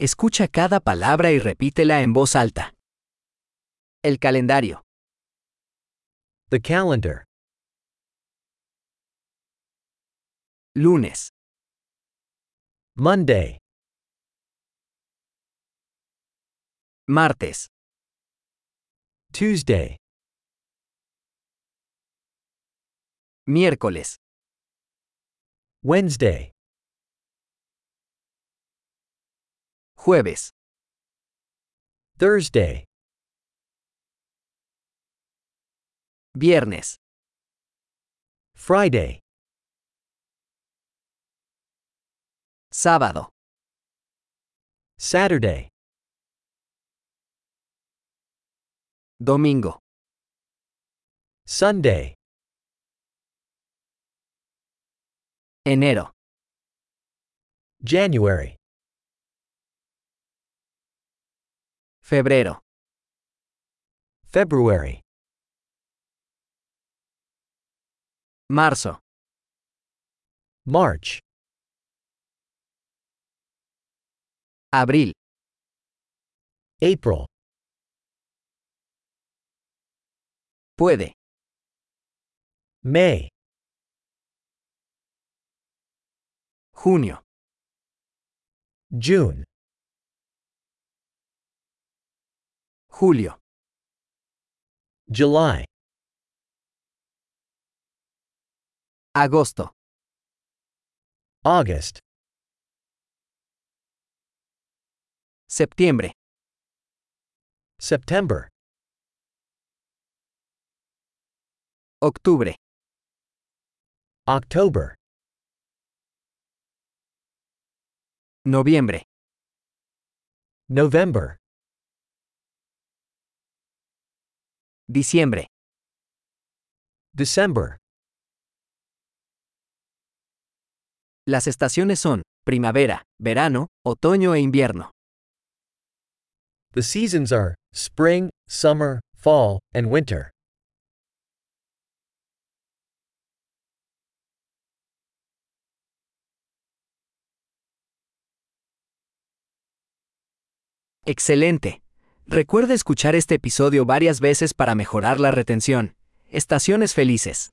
Escucha cada palabra y repítela en voz alta. El calendario, The calendar. lunes, Monday. martes, Tuesday. miércoles, Wednesday. Jueves, Thursday. viernes, Friday. sábado, Saturday. domingo, Sunday. enero, January. Febrero, February. marzo, March. abril, April. puede, May. junio, June. Julio, July. agosto, August. septiembre, September. octubre, October. noviembre, November. Diciembre, December. Las estaciones son primavera, verano, otoño e invierno. The seasons are spring, summer, fall, and winter. Excelente. Recuerda escuchar este episodio varias veces para mejorar la retención. Estaciones felices.